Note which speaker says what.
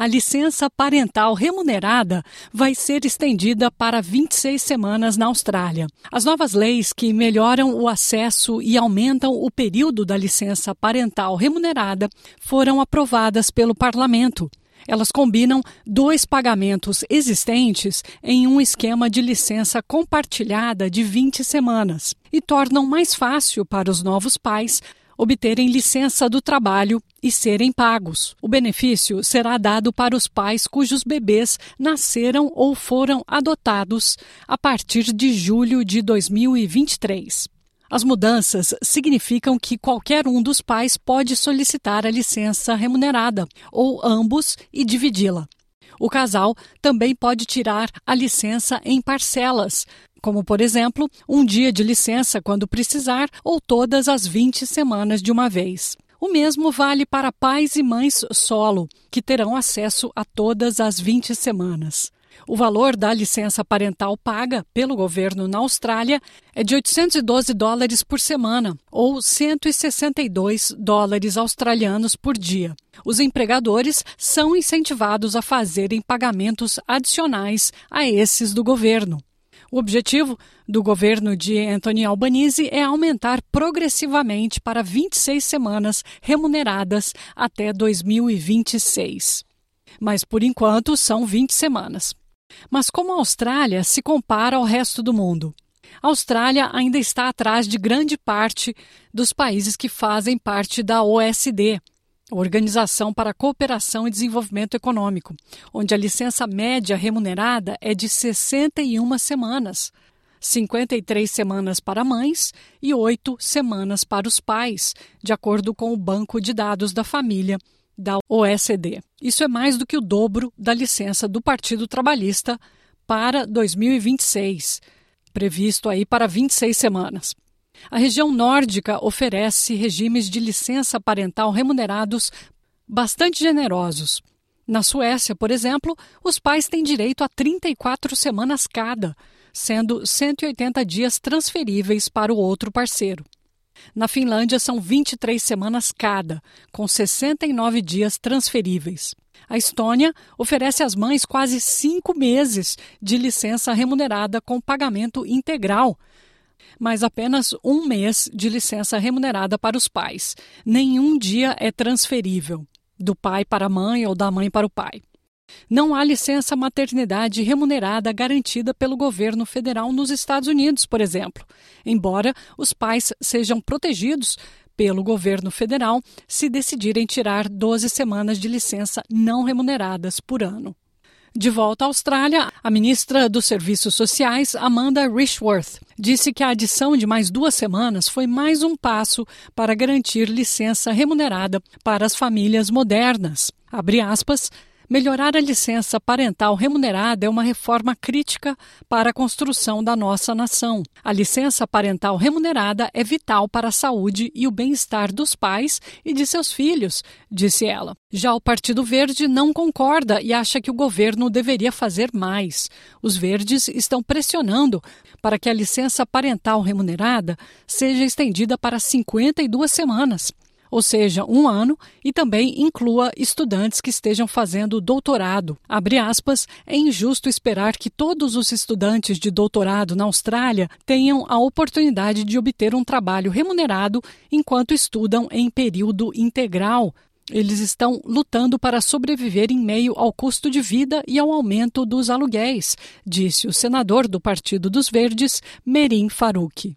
Speaker 1: a licença parental remunerada vai ser estendida para 26 semanas na Austrália. As novas leis que melhoram o acesso e aumentam o período da licença parental remunerada foram aprovadas pelo parlamento. Elas combinam dois pagamentos existentes em um esquema de licença compartilhada de 20 semanas e tornam mais fácil para os novos pais obterem licença do trabalho e serem pagos. O benefício será dado para os pais cujos bebês nasceram ou foram adotados a partir de julho de 2023. As mudanças significam que qualquer um dos pais pode solicitar a licença remunerada, ou ambos, e dividi-la. O casal também pode tirar a licença em parcelas, como, por exemplo, um dia de licença quando precisar ou todas as 20 semanas de uma vez. O mesmo vale para pais e mães solo, que terão acesso a todas as 20 semanas. O valor da licença parental paga pelo governo na Austrália é de 812 dólares por semana, ou 162 dólares australianos por dia. Os empregadores são incentivados a fazerem pagamentos adicionais a esses do governo. O objetivo do governo de Anthony Albanese é aumentar progressivamente para 26 semanas remuneradas até 2026. Mas, por enquanto, são 20 semanas. Mas como a Austrália se compara ao resto do mundo? A Austrália ainda está atrás de grande parte dos países que fazem parte da OSD, Organização para a Cooperação e Desenvolvimento Econômico, onde a licença média remunerada é de 61 semanas, 53 semanas para mães e 8 semanas para os pais, de acordo com o Banco de Dados da Família da OECD. Isso é mais do que o dobro da licença do Partido Trabalhista para 2026, previsto aí para 26 semanas. A região nórdica oferece regimes de licença parental remunerados bastante generosos. Na Suécia, por exemplo, os pais têm direito a 34 semanas cada, sendo 180 dias transferíveis para o outro parceiro. Na Finlândia, são 23 semanas cada, com 69 dias transferíveis. A Estônia oferece às mães quase cinco meses de licença remunerada com pagamento integral, mas apenas um mês de licença remunerada para os pais. Nenhum dia é transferível, do pai para a mãe ou da mãe para o pai. Não há licença maternidade remunerada garantida pelo governo federal nos Estados Unidos, por exemplo, embora os pais sejam protegidos pelo governo federal se decidirem tirar 12 semanas de licença não remuneradas por ano. De volta à Austrália, a ministra dos Serviços Sociais, Amanda Rishworth, disse que a adição de mais duas semanas foi mais um passo para garantir licença remunerada para as famílias modernas. Abre aspas, Melhorar a licença parental remunerada é uma reforma crítica para a construção da nossa nação. A licença parental remunerada é vital para a saúde e o bem-estar dos pais e de seus filhos, disse ela. Já o Partido Verde não concorda e acha que o governo deveria fazer mais. Os verdes estão pressionando para que a licença parental remunerada seja estendida para 52 semanas ou seja, um ano, e também inclua estudantes que estejam fazendo doutorado. Abre aspas, é injusto esperar que todos os estudantes de doutorado na Austrália tenham a oportunidade de obter um trabalho remunerado enquanto estudam em período integral, eles estão lutando para sobreviver em meio ao custo de vida e ao aumento dos aluguéis, disse o senador do Partido dos Verdes, Merim Faruqi.